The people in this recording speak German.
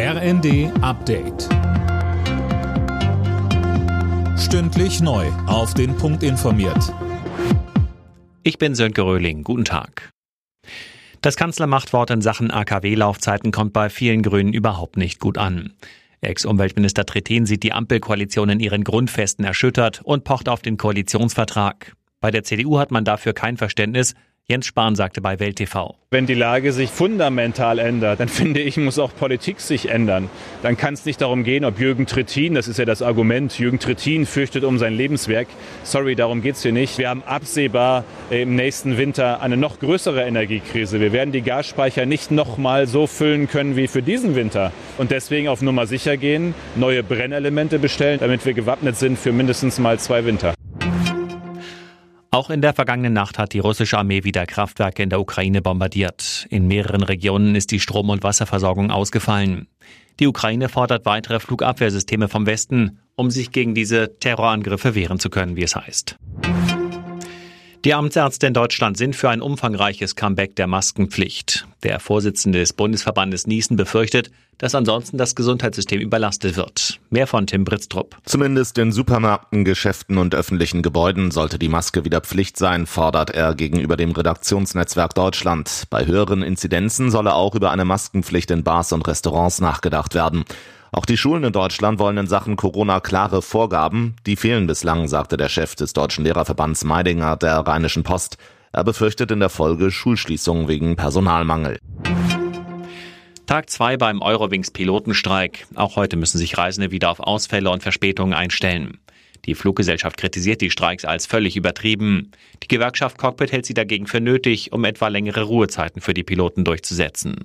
RND Update. Stündlich neu. Auf den Punkt informiert. Ich bin Sönke Röhling. Guten Tag. Das Kanzlermachtwort in Sachen AKW-Laufzeiten kommt bei vielen Grünen überhaupt nicht gut an. Ex-Umweltminister Trittin sieht die Ampelkoalition in ihren Grundfesten erschüttert und pocht auf den Koalitionsvertrag. Bei der CDU hat man dafür kein Verständnis, Jens Spahn sagte bei Welt TV. Wenn die Lage sich fundamental ändert, dann finde ich, muss auch Politik sich ändern. Dann kann es nicht darum gehen, ob Jürgen Trittin, das ist ja das Argument, Jürgen Trittin fürchtet um sein Lebenswerk. Sorry, darum geht es hier nicht. Wir haben absehbar im nächsten Winter eine noch größere Energiekrise. Wir werden die Gasspeicher nicht noch mal so füllen können wie für diesen Winter. Und deswegen auf Nummer sicher gehen, neue Brennelemente bestellen, damit wir gewappnet sind für mindestens mal zwei Winter. Auch in der vergangenen Nacht hat die russische Armee wieder Kraftwerke in der Ukraine bombardiert. In mehreren Regionen ist die Strom- und Wasserversorgung ausgefallen. Die Ukraine fordert weitere Flugabwehrsysteme vom Westen, um sich gegen diese Terrorangriffe wehren zu können, wie es heißt. Die Amtsärzte in Deutschland sind für ein umfangreiches Comeback der Maskenpflicht. Der Vorsitzende des Bundesverbandes Niesen befürchtet, dass ansonsten das Gesundheitssystem überlastet wird. Mehr von Tim Britztrup. Zumindest in Supermärkten, Geschäften und öffentlichen Gebäuden sollte die Maske wieder Pflicht sein, fordert er gegenüber dem Redaktionsnetzwerk Deutschland. Bei höheren Inzidenzen solle auch über eine Maskenpflicht in Bars und Restaurants nachgedacht werden. Auch die Schulen in Deutschland wollen in Sachen Corona klare Vorgaben. Die fehlen bislang, sagte der Chef des Deutschen Lehrerverbands Meidinger der Rheinischen Post. Er befürchtet in der Folge Schulschließungen wegen Personalmangel. Tag 2 beim Eurowings Pilotenstreik. Auch heute müssen sich Reisende wieder auf Ausfälle und Verspätungen einstellen. Die Fluggesellschaft kritisiert die Streiks als völlig übertrieben. Die Gewerkschaft Cockpit hält sie dagegen für nötig, um etwa längere Ruhezeiten für die Piloten durchzusetzen.